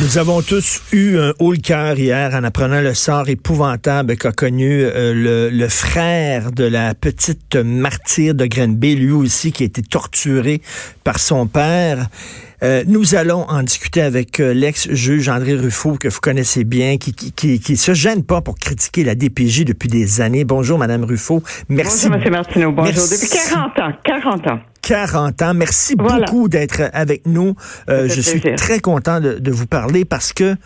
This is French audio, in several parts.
Nous avons tous eu un haut le cœur hier en apprenant le sort épouvantable qu'a connu euh, le, le, frère de la petite martyre de Grenby, lui aussi qui a été torturé par son père. Euh, nous allons en discuter avec euh, l'ex-juge André Ruffo, que vous connaissez bien, qui, qui, qui, se gêne pas pour critiquer la DPJ depuis des années. Bonjour, Madame Ruffo. Merci. Bonjour, M. Martineau. Bonjour. Depuis 40 ans. 40 ans. 40 ans. Merci beaucoup d'être avec nous. Euh, je suis très content de, de vous parler parce que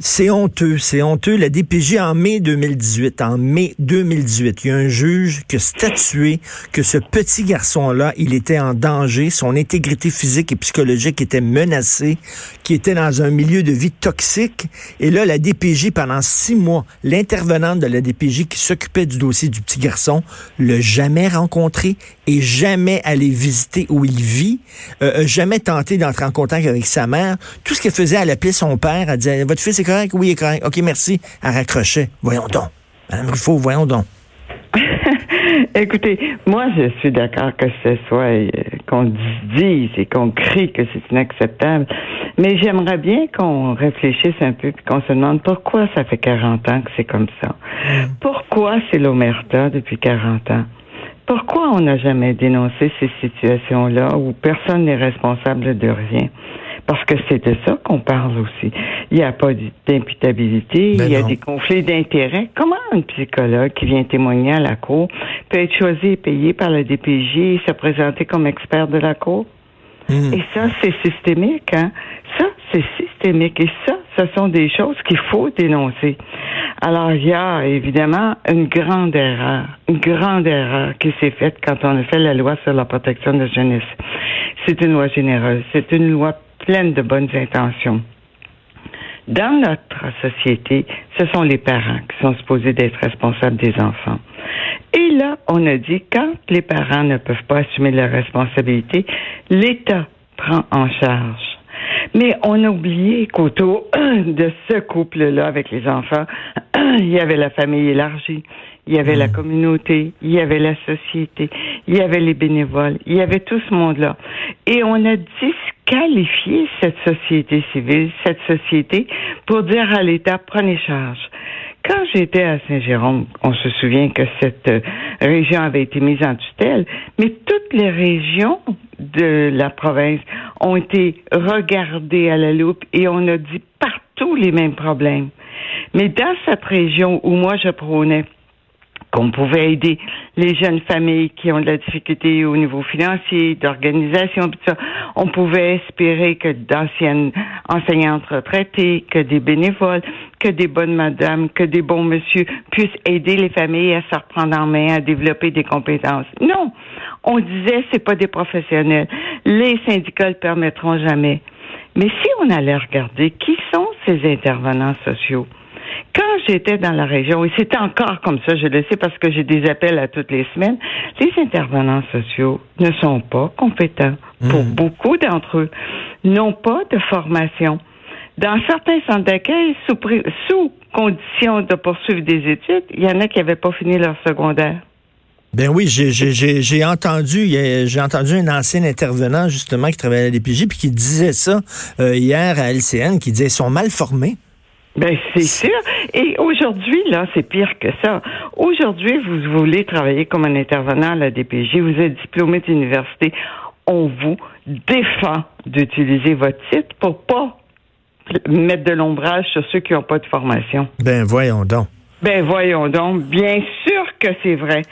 c'est honteux, c'est honteux. La DPJ en mai 2018, en mai 2018, il y a un juge qui a statué que ce petit garçon-là, il était en danger, son intégrité physique et psychologique était menacée, qui était dans un milieu de vie toxique. Et là, la DPJ, pendant six mois, l'intervenante de la DPJ qui s'occupait du dossier du petit garçon, l'a jamais rencontré et jamais allé visiter où il vit, euh, jamais tenté d'entrer en contact avec sa mère. Tout ce qu'elle faisait, elle appelait son père, elle disait, votre fils est correct? Oui, il est correct. OK, merci. Elle raccrochait. Voyons donc. Madame Ruffo, voyons donc. Écoutez, moi, je suis d'accord que ce soit, euh, qu'on dise et qu'on crie que c'est inacceptable. Mais j'aimerais bien qu'on réfléchisse un peu et qu'on se demande pourquoi ça fait 40 ans que c'est comme ça. Mm. Pourquoi c'est l'omerta depuis 40 ans? Pourquoi on n'a jamais dénoncé ces situations-là où personne n'est responsable de rien? Parce que c'est de ça qu'on parle aussi. Il n'y a pas d'imputabilité, ben il y a des conflits d'intérêts. Comment un psychologue qui vient témoigner à la Cour peut être choisi et payé par la DPJ et se présenter comme expert de la Cour? Hmm. Et ça, c'est systémique, hein? Ça, c'est systémique. Et ça, ce sont des choses qu'il faut dénoncer. Alors, il y a évidemment une grande erreur, une grande erreur qui s'est faite quand on a fait la loi sur la protection de la jeunesse. C'est une loi généreuse, c'est une loi pleine de bonnes intentions. Dans notre société, ce sont les parents qui sont supposés d'être responsables des enfants. Et là, on a dit, quand les parents ne peuvent pas assumer leurs responsabilités, l'État prend en charge. Mais on a oublié qu'autour de ce couple-là avec les enfants, il y avait la famille élargie, il y avait la hmm. communauté, il y avait la société, il y avait les bénévoles, il y avait tout ce monde-là. Et on a disqualifié cette société civile, cette société, pour dire à l'État, prenez charge. Quand j'étais à Saint-Jérôme, on se souvient que cette euh, région avait été mise en tutelle, mais toutes les régions de la province ont été regardées à la loupe et on a dit partout les mêmes problèmes. Mais dans cette région où moi je prônais qu'on pouvait aider les jeunes familles qui ont de la difficulté au niveau financier, d'organisation. On pouvait espérer que d'anciennes enseignantes retraitées, que des bénévoles, que des bonnes madames, que des bons monsieur puissent aider les familles à se reprendre en main, à développer des compétences. Non. On disait, c'est pas des professionnels. Les syndicats le permettront jamais. Mais si on allait regarder qui sont ces intervenants sociaux, j'étais dans la région, et c'est encore comme ça, je le sais parce que j'ai des appels à toutes les semaines, les intervenants sociaux ne sont pas compétents. Pour hmm. beaucoup d'entre eux, n'ont pas de formation. Dans certains centres d'accueil, sous, sous condition de poursuivre des études, il y en a qui n'avaient pas fini leur secondaire. Ben oui, j'ai entendu, j'ai entendu un ancien intervenant justement qui travaillait à l'EPJ puis qui disait ça euh, hier à LCN, qui disait qu'ils sont mal formés. Ben c'est sûr. Et aujourd'hui, là, c'est pire que ça. Aujourd'hui, vous voulez travailler comme un intervenant à la DPJ, vous êtes diplômé d'université. On vous défend d'utiliser votre titre pour pas mettre de l'ombrage sur ceux qui n'ont pas de formation. Ben voyons donc. Ben voyons donc, bien sûr que c'est vrai.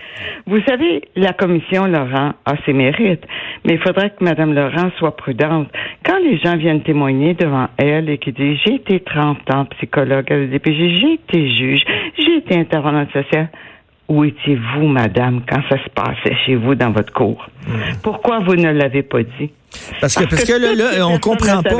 Vous savez, la commission Laurent a ses mérites, mais il faudrait que Mme Laurent soit prudente. Quand les gens viennent témoigner devant elle et qui disent j'ai été 30 ans psychologue à la DPG, j'ai été juge, j'ai été intervenante sociale, où étiez-vous, madame, quand ça se passait chez vous dans votre cours? Hmm. Pourquoi vous ne l'avez pas dit? Parce que, parce, que, là, on comprend pas.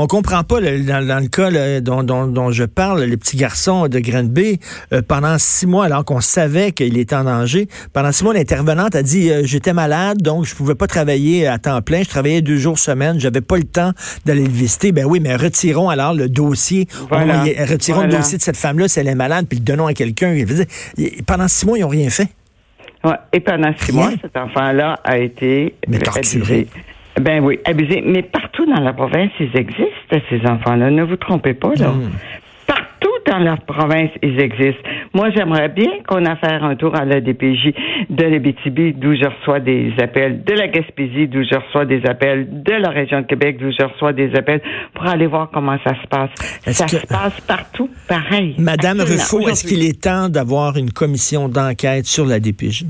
On comprend pas dans, le cas dont, dont, je parle, les petits garçons de Granby, euh, pendant six mois, alors qu'on savait qu'il était en danger, pendant six mois, l'intervenante a dit euh, j'étais malade, donc je pouvais pas travailler à temps plein. Je travaillais deux jours semaine, j'avais pas le temps d'aller le visiter. Ben oui, mais retirons alors le dossier. retirons le dossier de cette femme-là si elle est malade, puis le donnons à quelqu'un. Pendant six mois, ils ont rien fait. Ouais, et pendant six mois, cet enfant-là a été mais torturé Ben oui, abusés. Mais partout dans la province, ils existent, ces enfants-là. Ne vous trompez pas, là. Hmm dans la province, ils existent. Moi, j'aimerais bien qu'on a fait un tour à la DPJ de l'Abitibi, d'où je reçois des appels, de la Gaspésie, d'où je reçois des appels, de la région de Québec, d'où je reçois des appels, pour aller voir comment ça se passe. Ça se passe partout, pareil. Madame Ruffo, est-ce qu'il est temps d'avoir une commission d'enquête sur la DPJ?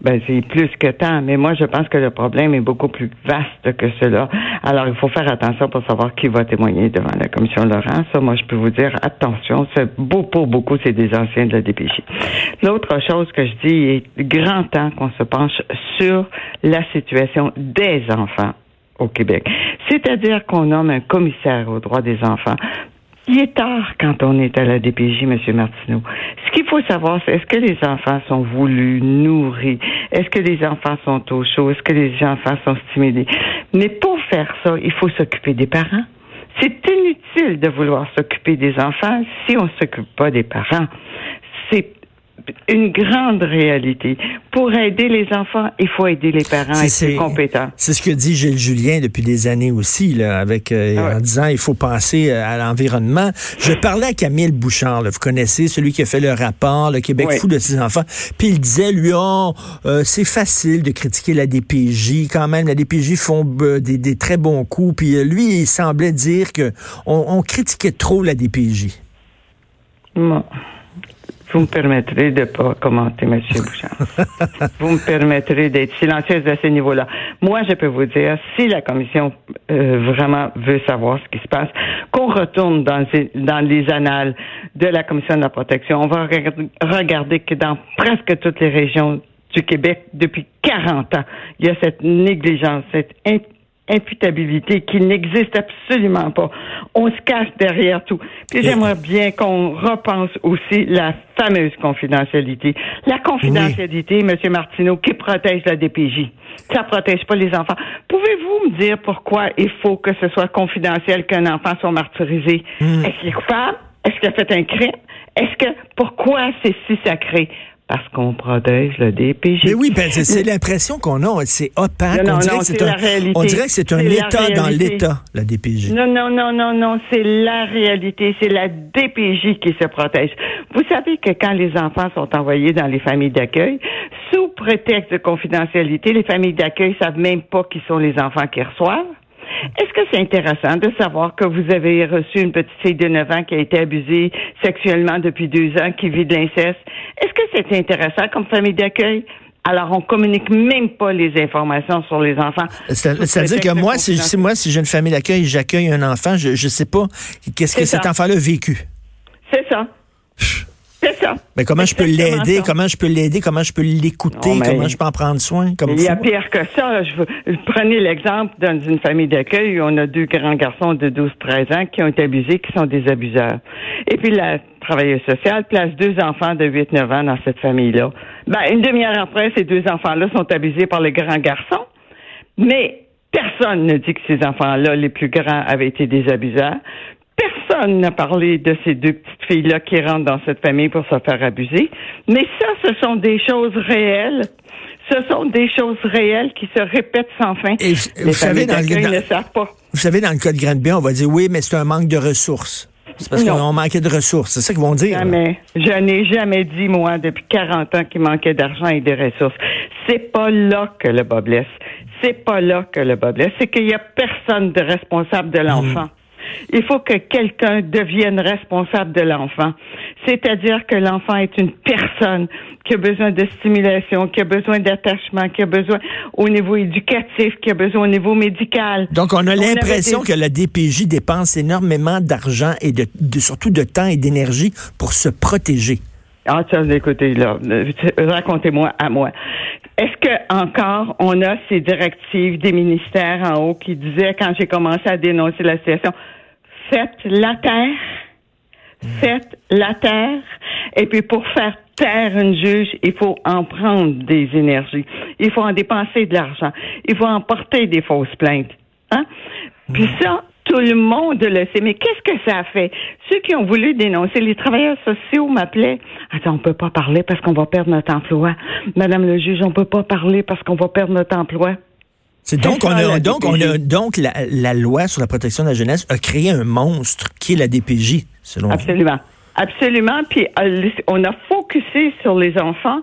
Ben c'est plus que temps. Mais moi, je pense que le problème est beaucoup plus vaste que cela. Alors, il faut faire attention pour savoir qui va témoigner devant la commission Laurent. Ça, moi, je peux vous dire, attention, c'est beau pour beaucoup, c'est des anciens de la DPJ. L'autre chose que je dis, il est grand temps qu'on se penche sur la situation des enfants au Québec. C'est-à-dire qu'on nomme un commissaire aux droits des enfants il est tard quand on est à la DPJ, M. Martineau. Ce qu'il faut savoir, c'est est-ce que les enfants sont voulus, nourris? Est-ce que les enfants sont au chaud? Est-ce que les enfants sont stimulés? Mais pour faire ça, il faut s'occuper des parents. C'est inutile de vouloir s'occuper des enfants si on ne s'occupe pas des parents. C'est une grande réalité. Pour aider les enfants, il faut aider les parents et être compétents. C'est ce que dit Gilles Julien depuis des années aussi, là, avec euh, ah en disant il faut penser euh, à l'environnement. Je parlais à Camille Bouchard, vous connaissez celui qui a fait le rapport, le Québec fou de ses enfants. Puis il disait lui, oh, euh, c'est facile de critiquer la DPJ. Quand même, la DPJ font des, très bons coups. Puis lui, il semblait dire que on, critiquait trop la DPJ. Non. Vous me permettrez de pas commenter, M. Bouchard. vous me permettrez d'être silencieuse à ce niveau-là. Moi, je peux vous dire, si la commission euh, vraiment veut savoir ce qui se passe, qu'on retourne dans, dans les annales de la commission de la protection, on va regarder que dans presque toutes les régions du Québec, depuis 40 ans, il y a cette négligence, cette imputabilité qui n'existe absolument pas. On se cache derrière tout. Puis j'aimerais bien qu'on repense aussi la fameuse confidentialité. La confidentialité, M. Martineau, qui protège la DPJ. Ça protège pas les enfants. Pouvez-vous me dire pourquoi il faut que ce soit confidentiel qu'un enfant soit martyrisé? Hmm. Est-ce qu'il est coupable? Est-ce qu'il a fait un crime? Est-ce que pourquoi c'est si sacré? Parce qu'on protège le DPJ. Mais oui, ben, c'est l'impression qu'on a. C'est opaque. on, dirait que un, on dirait que c'est un État dans l'État, la DPJ. Non, non, non, non, non. C'est la réalité. C'est la DPJ qui se protège. Vous savez que quand les enfants sont envoyés dans les familles d'accueil, sous prétexte de confidentialité, les familles d'accueil savent même pas qui sont les enfants qui reçoivent. Est-ce que c'est intéressant de savoir que vous avez reçu une petite fille de 9 ans qui a été abusée sexuellement depuis deux ans, qui vit de l'inceste? Est-ce que c'est intéressant comme famille d'accueil? Alors, on communique même pas les informations sur les enfants. C'est-à-dire que moi, si, moi, si j'ai une famille d'accueil, j'accueille un enfant, je ne sais pas qu'est-ce que cet enfant-là a vécu. C'est ça. C'est ça. Mais comment je peux l'aider? Comment je peux l'aider? Comment je peux l'écouter? Comment je peux en prendre soin? Comme il y a pire que ça. Je prenez l'exemple dans une famille d'accueil où on a deux grands garçons de 12-13 ans qui ont été abusés, qui sont des abuseurs. Et puis la travailleuse sociale place deux enfants de 8-9 ans dans cette famille-là. Ben, une demi-heure après, ces deux enfants-là sont abusés par les grands garçons. Mais personne ne dit que ces enfants-là, les plus grands, avaient été des abuseurs personne n'a parlé de ces deux petites filles-là qui rentrent dans cette famille pour se faire abuser. Mais ça, ce sont des choses réelles. Ce sont des choses réelles qui se répètent sans fin. Et vous, savez, dans le, ne savent pas. Vous savez, dans le cas de Granby, on va dire oui, mais c'est un manque de ressources. C'est parce qu'on manquait de ressources. C'est ça qu'ils vont dire. Jamais. Je n'ai jamais dit, moi, depuis 40 ans, qu'il manquait d'argent et de ressources. C'est pas là que le bas blesse. C'est pas là que le bas blesse. C'est qu'il y a personne de responsable de l'enfant. Hmm. Il faut que quelqu'un devienne responsable de l'enfant. C'est-à-dire que l'enfant est une personne qui a besoin de stimulation, qui a besoin d'attachement, qui a besoin au niveau éducatif, qui a besoin au niveau médical. Donc, on a l'impression que la DPJ dépense énormément d'argent et de, surtout de temps et d'énergie pour se protéger. Ah, tiens, écoutez, là, racontez-moi à moi. Est-ce que encore on a ces directives des ministères en haut qui disaient quand j'ai commencé à dénoncer la situation, faites la terre, faites la terre, et puis pour faire taire une juge, il faut en prendre des énergies, il faut en dépenser de l'argent, il faut en porter des fausses plaintes. Hein? Puis ça, tout le monde le sait. Mais qu'est-ce que ça a fait? Ceux qui ont voulu dénoncer, les travailleurs sociaux m'appelaient. Attends, on peut pas parler parce qu'on va perdre notre emploi. Madame le juge, on peut pas parler parce qu'on va perdre notre emploi. C'est donc, on a, donc, on a, donc la, la, loi sur la protection de la jeunesse a créé un monstre qui est la DPJ, selon Absolument. Absolument. Puis euh, on a focusé sur les enfants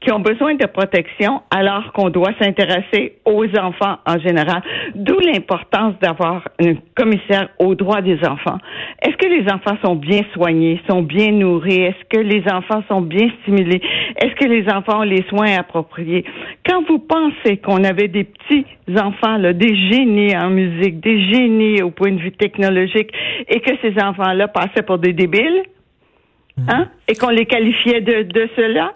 qui ont besoin de protection alors qu'on doit s'intéresser aux enfants en général. D'où l'importance d'avoir un commissaire aux droits des enfants. Est-ce que les enfants sont bien soignés, sont bien nourris? Est-ce que les enfants sont bien stimulés? Est-ce que les enfants ont les soins appropriés? Quand vous pensez qu'on avait des petits enfants, là, des génies en musique, des génies au point de vue technologique, et que ces enfants-là passaient pour des débiles, Hein? Et qu'on les qualifiait de, de cela?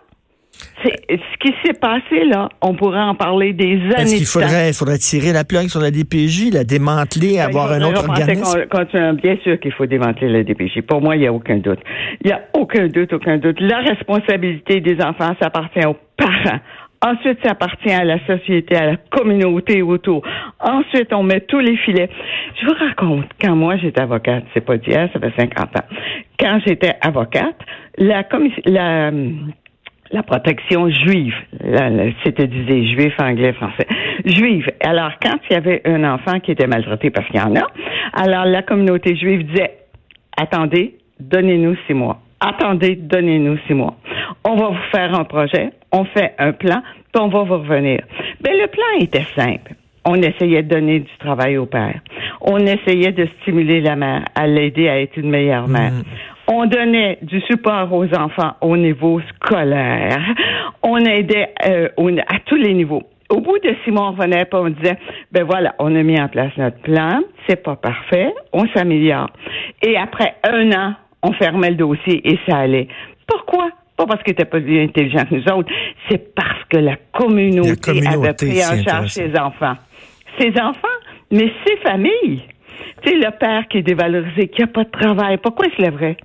Ce qui s'est passé là. On pourrait en parler des années. Est-ce qu'il faudrait, faudrait tirer la plaque sur la DPJ, la démanteler, ben, avoir un autre organisme? bien sûr qu'il faut démanteler la DPJ. Pour moi, il n'y a aucun doute. Il n'y a aucun doute, aucun doute. La responsabilité des enfants, ça appartient aux parents. Ensuite, ça appartient à la société, à la communauté autour. Ensuite, on met tous les filets. Je vous raconte, quand moi j'étais avocate, c'est pas d'hier, ça fait 50 ans. Quand j'étais avocate, la, la, la protection juive, c'était disait juif, anglais, français, juive. Alors, quand il y avait un enfant qui était maltraité, parce qu'il y en a, alors la communauté juive disait, attendez, donnez-nous six mois. Attendez, donnez-nous six mois. On va vous faire un projet, on fait un plan, puis on va vous revenir. Mais le plan était simple. On essayait de donner du travail au père. On essayait de stimuler la mère, à l'aider à être une meilleure mère. Mm. On donnait du support aux enfants au niveau scolaire. On aidait euh, à tous les niveaux. Au bout de six mois, on revenait et on disait, ben voilà, on a mis en place notre plan, c'est pas parfait, on s'améliore. Et après un an, on fermait le dossier et ça allait. Pourquoi? Pas parce qu'il était pas plus intelligent que nous autres, c'est parce que la communauté, avait pris en charge ses enfants. Ses enfants, mais ses familles. Tu sais, le père qui est dévalorisé, qui n'a pas de travail, pourquoi il se lèverait?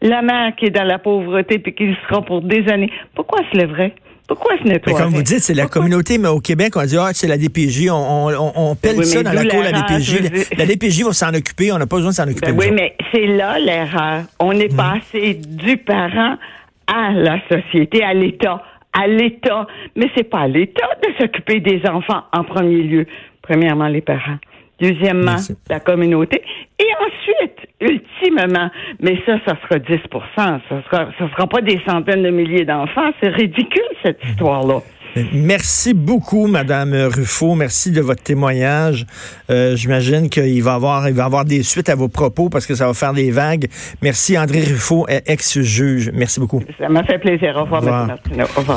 La mère qui est dans la pauvreté puis qui sera pour des années, pourquoi il se lèverait? Pourquoi ce n'est pas Comme vous dites, c'est la communauté, mais au Québec, on dit, ah, c'est la DPJ, on, on, on pèle ça dans la cour, la DPJ. La, DPJ va s'en occuper, on n'a pas besoin de s'en occuper. Ben oui, mais c'est là l'erreur. On est mhm. passé du parent à la société, à l'État, à l'État. Mais c'est pas à l'État de s'occuper des enfants en premier lieu. Premièrement, les parents. Deuxièmement, la communauté. Et ensuite, ultimement, mais ça, ça sera 10% ça sera, ça sera pas des centaines de milliers d'enfants. C'est ridicule, cette mhm. histoire-là. Merci beaucoup, Madame Ruffo. Merci de votre témoignage. Euh, j'imagine qu'il va avoir, il va avoir des suites à vos propos parce que ça va faire des vagues. Merci, André Ruffo, ex-juge. Merci beaucoup. Ça m'a fait plaisir. Au revoir, Au revoir.